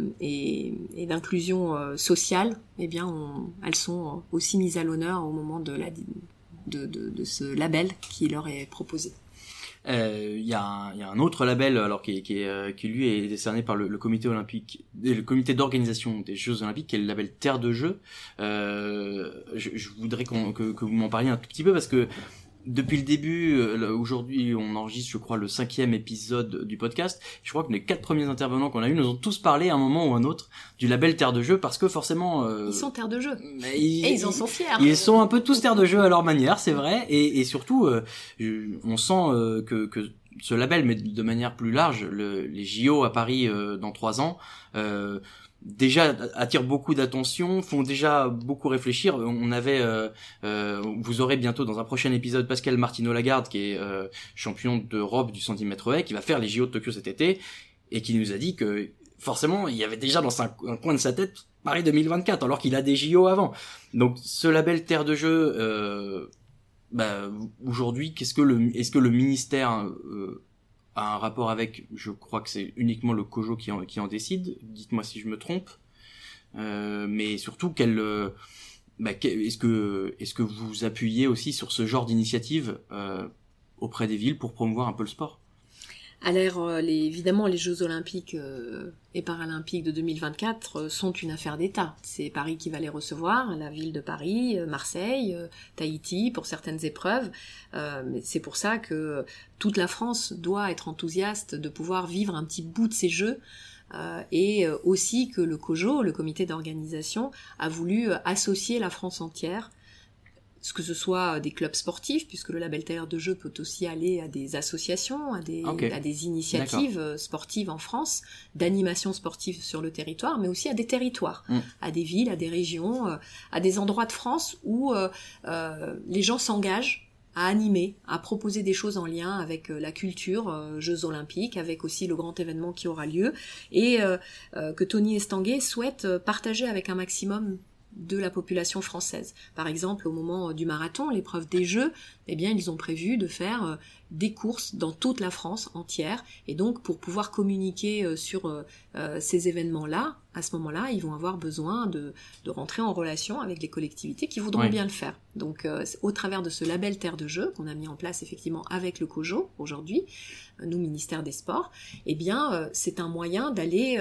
d'inclusion sociale, eh bien, elles sont aussi mises à l'honneur au moment de, ce label qui leur est proposé. Il y, a un, autre label alors qui, lui est décerné par le, comité olympique, le comité d'organisation des Jeux olympiques, qui est le label Terre de Jeux. Je, voudrais que, vous m'en parliez un tout petit peu parce que depuis le début, euh, aujourd'hui, on enregistre, je crois, le cinquième épisode du podcast. Je crois que les quatre premiers intervenants qu'on a eu nous ont tous parlé à un moment ou un autre du label Terre de Jeu parce que forcément. Euh, ils sont Terre de Jeu. Ils, et ils en sont fiers. Ils sont un peu tous Terre de Jeu à leur manière, c'est vrai. Et, et surtout, euh, on sent que, que ce label, mais de manière plus large, le, les JO à Paris dans trois ans. Euh, déjà attirent beaucoup d'attention, font déjà beaucoup réfléchir. On avait, euh, euh, vous aurez bientôt dans un prochain épisode Pascal Martino Lagarde qui est euh, champion d'Europe du centimètre haies, qui va faire les JO de Tokyo cet été et qui nous a dit que forcément il y avait déjà dans un, coin de sa tête Paris 2024 alors qu'il a des JO avant. Donc ce label Terre de jeu, bah, aujourd'hui, qu'est-ce que le, est-ce que le ministère a un rapport avec, je crois que c'est uniquement le COJO qui en, qui en décide, dites-moi si je me trompe, euh, mais surtout quelle, euh, bah, est-ce que, est-ce que vous appuyez aussi sur ce genre d'initiative euh, auprès des villes pour promouvoir un peu le sport? Alors, les, évidemment, les Jeux Olympiques et Paralympiques de 2024 sont une affaire d'État. C'est Paris qui va les recevoir, la ville de Paris, Marseille, Tahiti pour certaines épreuves. c'est pour ça que toute la France doit être enthousiaste de pouvoir vivre un petit bout de ces Jeux euh, et euh, aussi que le COJO, le comité d'organisation, a voulu euh, associer la France entière que ce soit des clubs sportifs, puisque le label Terre de jeu peut aussi aller à des associations, à des, à des initiatives sportives en France, d'animation sportive sur le territoire, mais aussi à des territoires, mm. à des villes, à des régions, à des endroits de France où euh, les gens s'engagent à animer, à proposer des choses en lien avec euh, la culture, euh, Jeux olympiques, avec aussi le grand événement qui aura lieu, et euh, que Tony Estanguet souhaite partager avec un maximum de la population française. Par exemple, au moment du marathon, l'épreuve des Jeux, eh bien, ils ont prévu de faire des courses dans toute la France entière. Et donc, pour pouvoir communiquer euh, sur euh, euh, ces événements-là, à ce moment-là, ils vont avoir besoin de, de, rentrer en relation avec les collectivités qui voudront bien le faire. Donc, au travers de ce label Terre de Jeu qu'on a mis en place effectivement avec le COJO aujourd'hui, nous, ministère des Sports, eh bien, c'est un moyen d'aller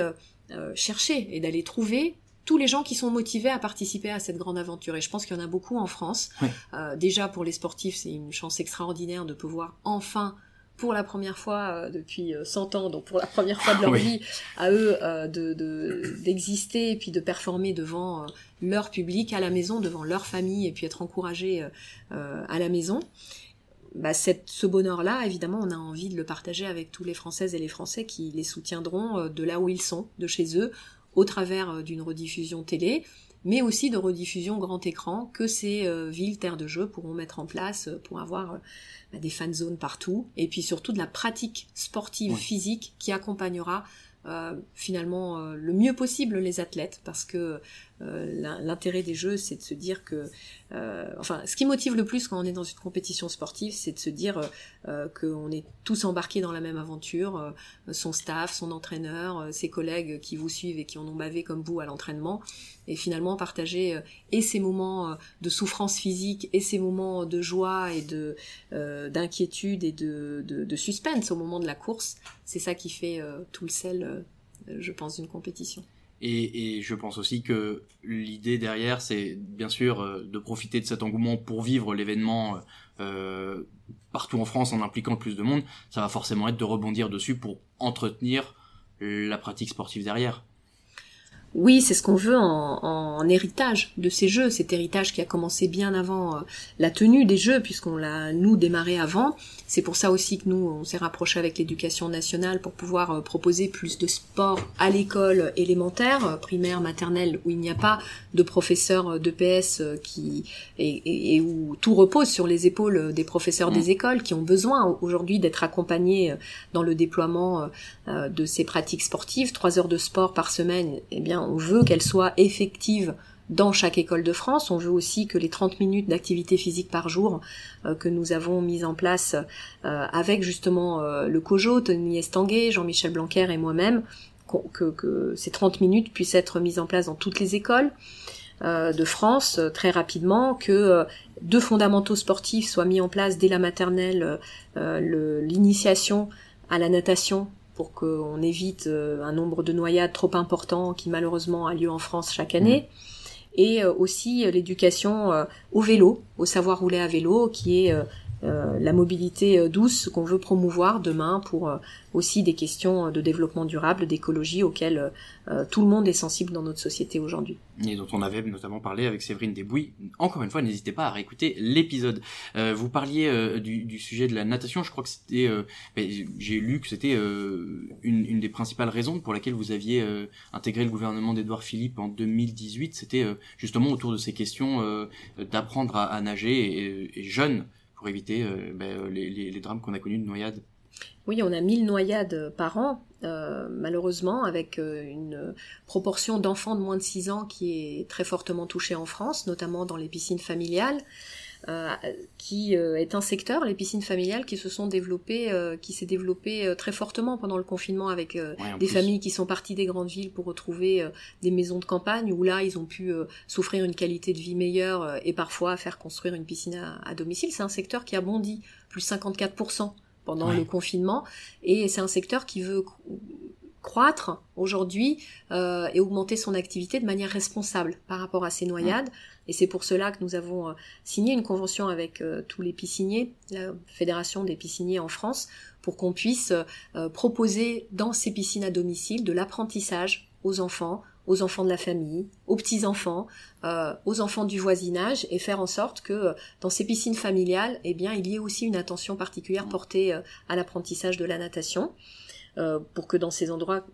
chercher et d'aller trouver tous les gens qui sont motivés à participer à cette grande aventure. Et je pense qu'il y en a beaucoup en France. Euh, déjà pour les sportifs, c'est une chance extraordinaire de pouvoir enfin pour la première fois euh, depuis 100 euh, ans, donc pour la première fois de leur vie, à eux de d'exister et puis de performer devant leur public à la maison, devant leur famille et puis être encouragés à la maison. Bah, cette, ce bonheur-là, évidemment, on a envie de le partager avec tous les Françaises et les Français qui les soutiendront de là où ils sont, de chez eux, au travers euh, d'une rediffusion télé, mais aussi de rediffusion grand écran que ces euh, villes terres de jeu pourront mettre en place euh, pour avoir bah, des fan zones partout, et puis surtout de la pratique sportive physique qui accompagnera finalement le mieux possible les athlètes, parce que l'intérêt des jeux, c'est de se dire que euh, enfin, ce qui motive le plus quand on est dans une compétition sportive, c'est de se dire euh, euh qu'on est tous embarqués dans la même aventure, euh, son staff, son entraîneur, ses collègues qui vous suivent et qui en ont bavé comme vous à l'entraînement, et finalement partager et ces moments de souffrance physique et ces moments de joie et de d'inquiétude et de, de, de, suspense au moment de la course, c'est ça qui fait tout le sel, je pense, d'une compétition. Et, je pense aussi que l'idée derrière, c'est bien sûr euh, de profiter de cet engouement pour vivre l'événement euh, partout en France en impliquant plus de monde. Ça va forcément être de rebondir dessus pour entretenir la pratique sportive derrière. Oui, c'est ce qu'on veut en, en, héritage de ces jeux, cet héritage qui a commencé bien avant euh, la tenue des jeux, puisqu'on l'a nous démarré avant. C'est pour ça aussi que nous, on s'est rapproché avec l'éducation nationale pour pouvoir euh, proposer plus de sport à l'école élémentaire, euh, primaire, maternelle, où il n'y a pas de professeurs de PS qui et, et, où tout repose sur les épaules des professeurs des mmh. écoles qui ont besoin aujourd'hui d'être accompagnés dans le déploiement de ces pratiques sportives. Trois heures de sport par semaine, eh bien on veut qu'elle soit effective dans chaque école de France. On veut aussi que les 30 minutes d'activité physique par jour euh, que nous avons mis en place euh, avec justement euh, le COJO, Tony Estanguet, Jean-Michel Blanquer et moi-même, que, ces 30 minutes puissent être mises en place dans toutes les écoles de France très rapidement, que deux fondamentaux sportifs soient mis en place dès la maternelle, l'initiation à la natation pour qu'on évite euh, un nombre de noyades trop important qui malheureusement a lieu en France chaque année. Mmh. Et euh, aussi euh, l'éducation au vélo, au savoir rouler à vélo, qui est la mobilité euh, douce qu'on veut promouvoir demain pour euh, aussi des questions de développement durable, d'écologie auxquelles tout le monde est sensible dans notre société aujourd'hui. Et dont on avait notamment parlé avec Séverine Desbouilles. Encore une fois, n'hésitez pas à réécouter l'épisode. vous parliez du, sujet de la natation. Je crois que c'était, j'ai lu que c'était une, une, des principales raisons pour laquelle vous aviez intégré le gouvernement d'Edouard Philippe en 2018. C'était justement autour de ces questions d'apprendre à, nager et, et jeunes pour éviter euh, ben, euh, les, drames qu'on a connus de noyades. Oui, on a 1000 noyades par an, euh, malheureusement, avec une proportion d'enfants de moins de 6 ans qui est très fortement touchée en France, notamment dans les piscines familiales. Euh, qui euh, est un secteur, les piscines familiales, qui se sont développées, euh, qui s'est développé très fortement pendant le confinement avec des familles qui sont parties des grandes villes pour retrouver des maisons de campagne où là ils ont pu s'offrir une qualité de vie meilleure et parfois faire construire une piscine à, à domicile. C'est un secteur qui a bondi plus 54% pendant Ouais. le confinement, et c'est un secteur qui veut croître aujourd'hui euh, et augmenter son activité de manière responsable par rapport à ces noyades. Et c'est pour cela que nous avons euh, signé une convention avec euh, tous les pisciniers, la Fédération des pisciniers en France, pour qu'on puisse euh, proposer dans ces piscines à domicile de l'apprentissage aux enfants, aux enfants de la famille, aux petits-enfants, euh, aux enfants du voisinage, et faire en sorte que euh, dans ces piscines familiales, eh bien, il y ait aussi une attention particulière portée euh, à l'apprentissage de la natation euh, pour que dans ces endroits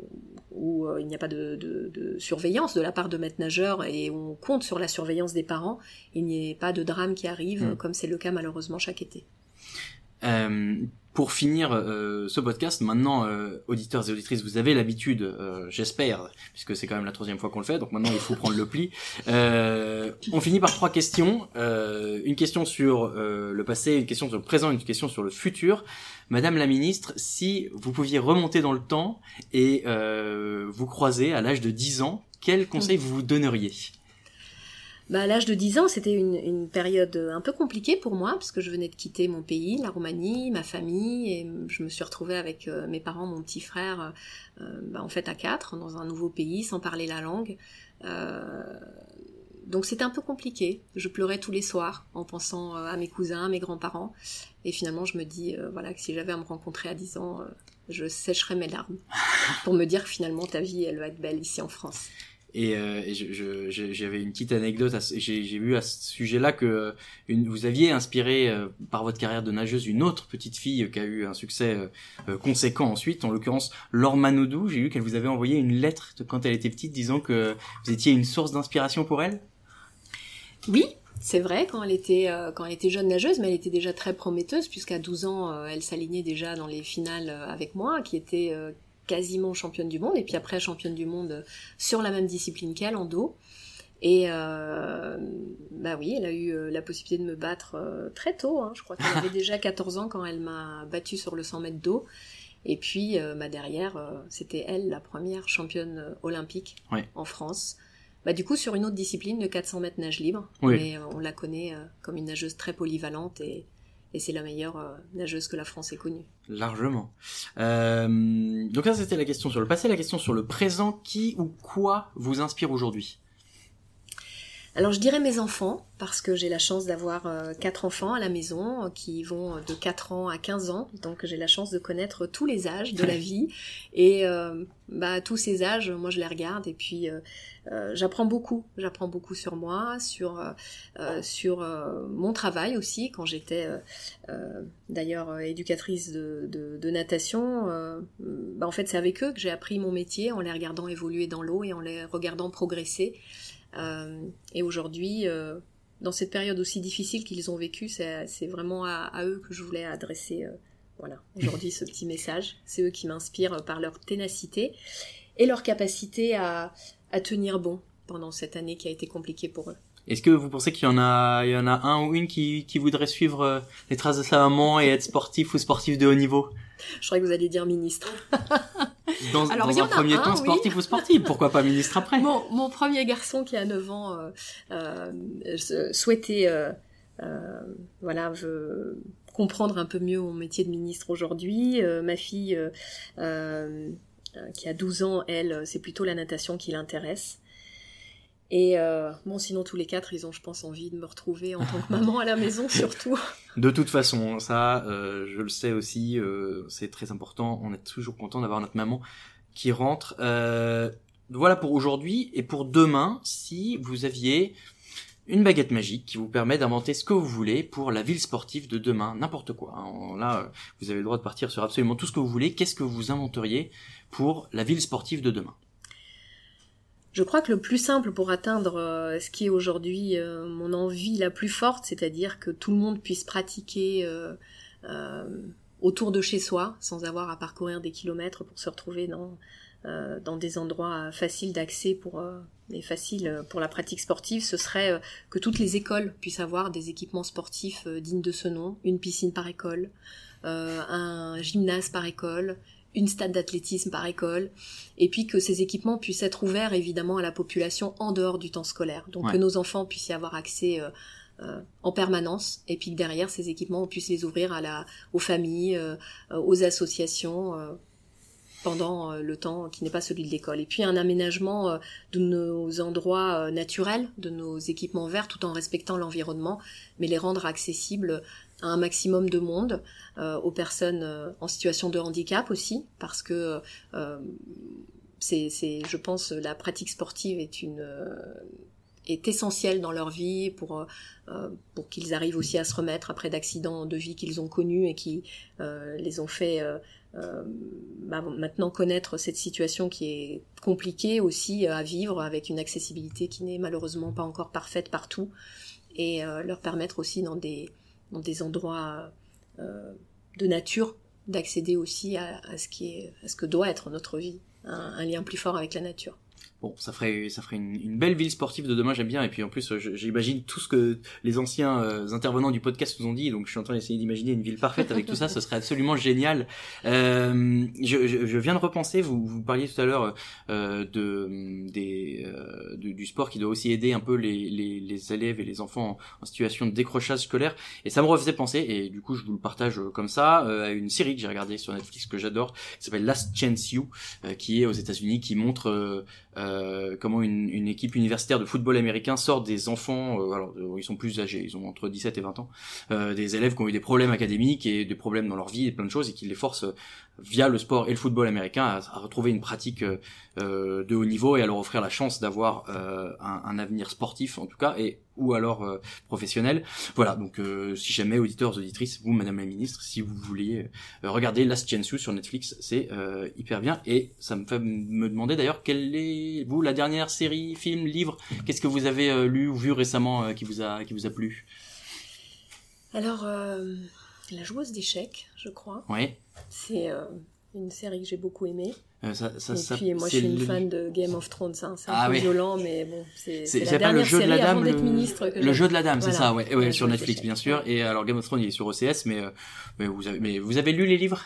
où euh, il n'y a pas de, de- de surveillance de la part de maîtres nageurs et où on compte sur la surveillance des parents, il n'y ait pas de drame qui arrive, Mm. comme c'est le cas malheureusement chaque été. Euh, pour finir euh, ce podcast, maintenant, euh, auditeurs et auditrices, vous avez l'habitude, euh, j'espère, puisque c'est quand même la troisième fois qu'on le fait, donc maintenant il faut prendre le pli. Euh, on finit par trois questions. Euh, une question sur euh, le passé, une question sur le présent, une question sur le futur. Madame la ministre, si vous pouviez remonter dans le temps et euh, vous croiser à l'âge de 10 ans, quel conseil vous vous donneriez? Bah, à l'âge de 10 ans, c'était une, une période un peu compliquée pour moi, parce que je venais de quitter mon pays, la Roumanie, ma famille, et je me suis retrouvée avec euh, mes parents, mon petit frère, euh, bah, en fait à quatre, dans un nouveau pays, sans parler la langue. Euh, donc c'était un peu compliqué. Je pleurais tous les soirs en pensant euh, à mes cousins, à mes grands-parents. Et finalement, je me dis euh, voilà que si j'avais à me rencontrer à 10 ans, euh, je sécherais mes larmes *laughs* pour me dire que finalement ta vie, elle va être belle ici en France. Et, euh, j'avais une petite anecdote. J'ai vu à ce sujet-là que vous aviez inspiré euh, par votre carrière de nageuse une autre petite fille qui a eu un succès euh, conséquent ensuite. En l'occurrence, Laure Manodou. J'ai vu qu'elle vous avait envoyé une lettre quand elle était petite disant que vous étiez une source d'inspiration pour elle. Oui, c'est vrai, quand elle, était, quand elle était jeune nageuse, mais elle était déjà très prometteuse, puisqu'à 12 ans, elle s'alignait déjà dans les finales avec moi, qui était quasiment championne du monde, et puis après championne du monde euh, sur la même discipline qu'elle, en dos. Et euh, bah oui, elle a eu euh, la possibilité de me battre euh, très tôt. Hein. Je crois qu'elle avait *laughs* déjà 14 ans quand elle m'a battue sur le 100 mètres d'eau. Et puis bah derrière, c'était elle la première championne olympique en France. Bah du coup sur une autre discipline, le 400 mètres nage libre. Oui. Mais on la connaît comme une nageuse très polyvalente et, et c'est la meilleure euh, nageuse que la France ait connue. Largement. Euh, donc ça, c'était la question sur le passé. La question sur le présent. Qui ou quoi vous inspire aujourd'hui? Alors je dirais mes enfants, parce que j'ai la chance d'avoir euh, quatre enfants à la maison euh, qui vont de 4 ans à 15 ans, donc j'ai la chance de connaître tous les âges de la *laughs* vie. Et euh, bah, tous ces âges, moi je les regarde et puis euh, euh, j'apprends beaucoup. J'apprends beaucoup sur moi, sur, euh, euh, sur euh, mon travail aussi, quand j'étais euh, euh, d'ailleurs euh, éducatrice de, de, de natation. euh, bah, en fait c'est avec eux que j'ai appris mon métier, en les regardant évoluer dans l'eau et en les regardant progresser. Euh, et aujourd'hui, euh, dans cette période aussi difficile qu'ils ont vécue, c'est vraiment à, eux que je voulais adresser euh, voilà, aujourd'hui ce petit message. C'est eux qui m'inspirent par leur ténacité et leur capacité à, tenir bon pendant cette année qui a été compliquée pour eux. Est-ce que vous pensez qu'il y en a, un ou une qui, qui voudrait suivre les traces de sa maman et être sportif ou sportif de haut niveau? Je croyais que vous alliez dire ministre. *laughs* Dans, Alors, dans un premier un, temps, oui. sportif ou sportif Pourquoi pas ministre après? Mon, mon premier garçon qui a 9 ans euh, euh, souhaitait euh, voilà, veut comprendre un peu mieux mon métier de ministre aujourd'hui. Ma fille qui a 12 ans, elle, c'est plutôt la natation qui l'intéresse. Et euh, bon, sinon tous les quatre, ils ont, je pense, envie de me retrouver en tant que *laughs* maman à la maison, surtout. De toute façon, ça, euh, je le sais aussi, euh, c'est très important. On est toujours content d'avoir notre maman qui rentre. Euh, voilà pour aujourd'hui et pour demain. Si vous aviez une baguette magique qui vous permet d'inventer ce que vous voulez pour la ville sportive de demain, n'importe quoi. hein. Là, vous avez le droit de partir sur absolument tout ce que vous voulez. Qu'est-ce que vous inventeriez pour la ville sportive de demain? Je crois que le plus simple pour atteindre euh, ce qui est aujourd'hui euh, mon envie la plus forte, c'est-à-dire que tout le monde puisse pratiquer euh, autour de chez soi, sans avoir à parcourir des kilomètres pour se retrouver dans, des endroits faciles d'accès pour et faciles pour la pratique sportive, ce serait que toutes les écoles puissent avoir des équipements sportifs dignes de ce nom, une piscine par école, un gymnase par école, une stade d'athlétisme par école, et puis que ces équipements puissent être ouverts évidemment à la population en dehors du temps scolaire. Donc Ouais. que nos enfants puissent y avoir accès euh, en permanence, et puis que derrière ces équipements, on puisse les ouvrir à la, aux familles, aux associations pendant le temps qui n'est pas celui de l'école. Et puis un aménagement de nos endroits naturels, de nos équipements verts, tout en respectant l'environnement, mais les rendre accessibles un maximum de monde, euh, aux personnes euh, en situation de handicap aussi, parce que euh, c'est, je pense, la pratique sportive est une est essentielle dans leur vie pour pour qu'ils arrivent aussi à se remettre après d'accidents de vie qu'ils ont connus et qui les ont fait bah, maintenant connaître cette situation qui est compliquée aussi à vivre avec une accessibilité qui n'est malheureusement pas encore parfaite partout et leur permettre aussi dans des dans des endroits euh, de nature, d'accéder aussi à, ce qui est, à ce que doit être notre vie, un lien plus fort avec la nature bon, ça ferait, ça ferait une, belle ville sportive de demain, j'aime bien. Et puis en plus, j'imagine tout ce que les anciens euh, intervenants du podcast nous ont dit. Donc je suis en train d'essayer d'imaginer une ville parfaite avec tout ça. Ce serait absolument génial. Euh, je, je, viens de repenser. Vous, vous parliez tout à l'heure euh, de, des, euh, du sport qui doit aussi aider un peu les, les, les élèves et les enfants en, situation de décrochage scolaire. Et ça me refaisait penser. Et du coup, je vous le partage comme ça à une série que j'ai regardée sur Netflix que j'adore, qui s'appelle Last Chance You, qui est aux États-Unis, qui montre euh, comment une, une, équipe universitaire de football américain sort des enfants, euh, alors euh, ils sont plus âgés, ils ont entre 17 et 20 ans, des élèves qui ont eu des problèmes académiques et des problèmes dans leur vie et plein de choses et qui les forcent via le sport et le football américain à, retrouver une pratique euh, de haut niveau et à leur offrir la chance d'avoir euh, un, un, avenir sportif en tout cas et ou alors euh, professionnel. Voilà, donc si jamais auditeurs, auditrices, vous Madame la Ministre, si vous vouliez regarder Last Chance You sur Netflix, c'est hyper bien et ça me fait me demander d'ailleurs quelle est vous la dernière série, film, livre, qu'est-ce que vous avez lu ou vu récemment qui vous a qui vous a plu? Alors la joueuse d'échecs, je crois. Oui. C'est euh, une série que j'ai beaucoup aimée. Euh, ça, ça, et puis moi je suis une fan de Game of Thrones, hein. c'est un ah peu violent, mais bon, c'est la dernière le jeu de la dame, le... ministre. le jeu de la dame, c'est ça, ouais, ouais, sur Netflix bien sûr. Et alors Game of Thrones il est sur OCS, mais, euh, mais vous avez, mais vous avez lu les livres?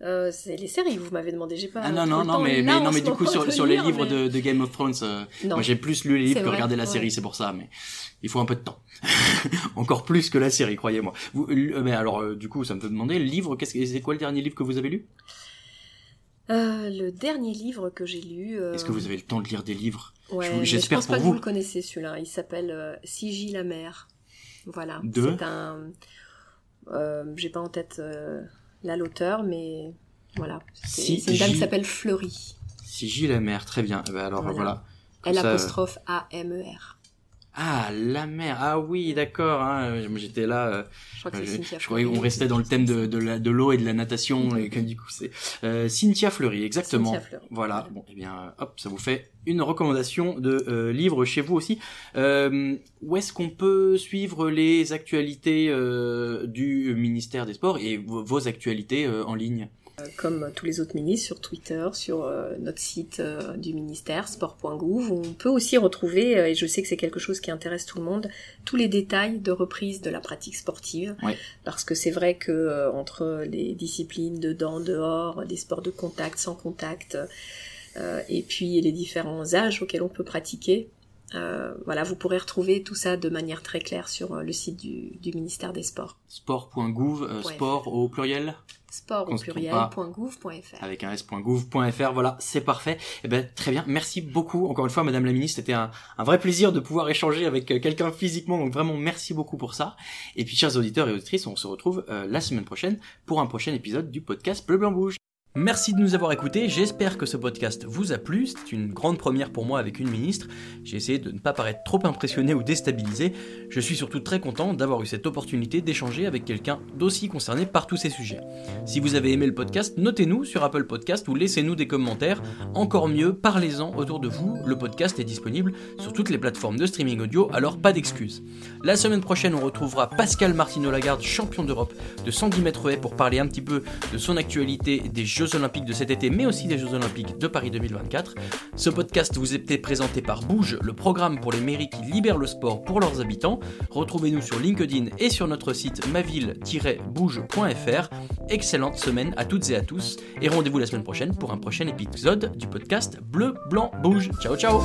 Euh, c'est les séries vous m'avez demandé j'ai pas ah non non non mais, mais non mais du coup sur, sur les livres de, de, Game of Thrones euh, moi j'ai plus lu les livres que regardé la série c'est pour ça mais il faut un peu de temps. *laughs* Encore plus que la série croyez-moi. Euh, mais alors du coup ça me fait demander le livre qu'est-ce c'est quoi le dernier livre que vous avez lu? Le dernier livre que j'ai lu est-ce que vous avez le temps de lire des livres? Ouais, j'espère pour pas vous que vous le connaissez celui-là. Il s'appelle Sigil la mer voilà. C'est un j'ai pas en tête là l'auteur, mais voilà. C'est une dame qui s'appelle Fleury. Si Gilles la mère, très bien. Eh ben, alors voilà. L apostrophe A M E R. Ah, la mer. Ah oui, d'accord. Hein. J'étais là. Euh, je crois que c'est Cynthia Je croyais qu'on restait dans le thème de, de l'eau et de la natation et que du coup c'est euh, Cynthia Fleury, exactement. Cynthia Fleury. Voilà. Bon, eh bien, hop, ça vous fait une recommandation de euh, livre chez vous aussi. Euh, où est-ce qu'on peut suivre les actualités euh, du ministère des Sports et vos actualités en ligne? Comme tous les autres ministres, sur Twitter, sur euh, notre site euh, du ministère, sport.gouv. On peut aussi retrouver, euh, et je sais que c'est quelque chose qui intéresse tout le monde, tous les détails de reprise de la pratique sportive. Parce que c'est vrai que entre les disciplines dedans, dehors, des sports de contact, sans contact, et puis les différents âges auxquels on peut pratiquer, voilà, vous pourrez retrouver tout ça de manière très claire sur le site du, du ministère des Sports. Sport.gouv, sport au pluriel? Sport au pluriel.gouv.fr. Avec un s.gouv.fr, voilà, c'est parfait. Eh ben, très bien. Merci beaucoup, encore une fois, Madame la Ministre. C'était un, vrai plaisir de pouvoir échanger avec euh, quelqu'un physiquement. Donc vraiment, merci beaucoup pour ça. Et puis, chers auditeurs et auditrices, on se retrouve euh, la semaine prochaine pour un prochain épisode du podcast Bleu Blanc Bouge. Merci de nous avoir écoutés, j'espère que ce podcast vous a plu, c'est une grande première pour moi avec une ministre, j'ai essayé de ne pas paraître trop impressionné ou déstabilisé, je suis surtout très content d'avoir eu cette opportunité d'échanger avec quelqu'un d'aussi concerné par tous ces sujets. Si vous avez aimé le podcast, notez-nous sur Apple Podcast ou laissez-nous des commentaires, encore mieux, parlez-en autour de vous, le podcast est disponible sur toutes les plateformes de streaming audio, alors pas d'excuses. La semaine prochaine on retrouvera Pascal Martino Lagarde, champion d'Europe de 110 mètres haies pour parler un petit peu de son actualité des Jeux Olympiques de cet été, mais aussi des Jeux Olympiques de Paris 2024. Ce podcast vous est présenté par Bouge, le programme pour les mairies qui libèrent le sport pour leurs habitants. Retrouvez-nous sur LinkedIn et sur notre site maville-bouge.fr. Excellente semaine à toutes et à tous, et rendez-vous la semaine prochaine pour un prochain épisode du podcast Bleu, Blanc, Bouge. Ciao, ciao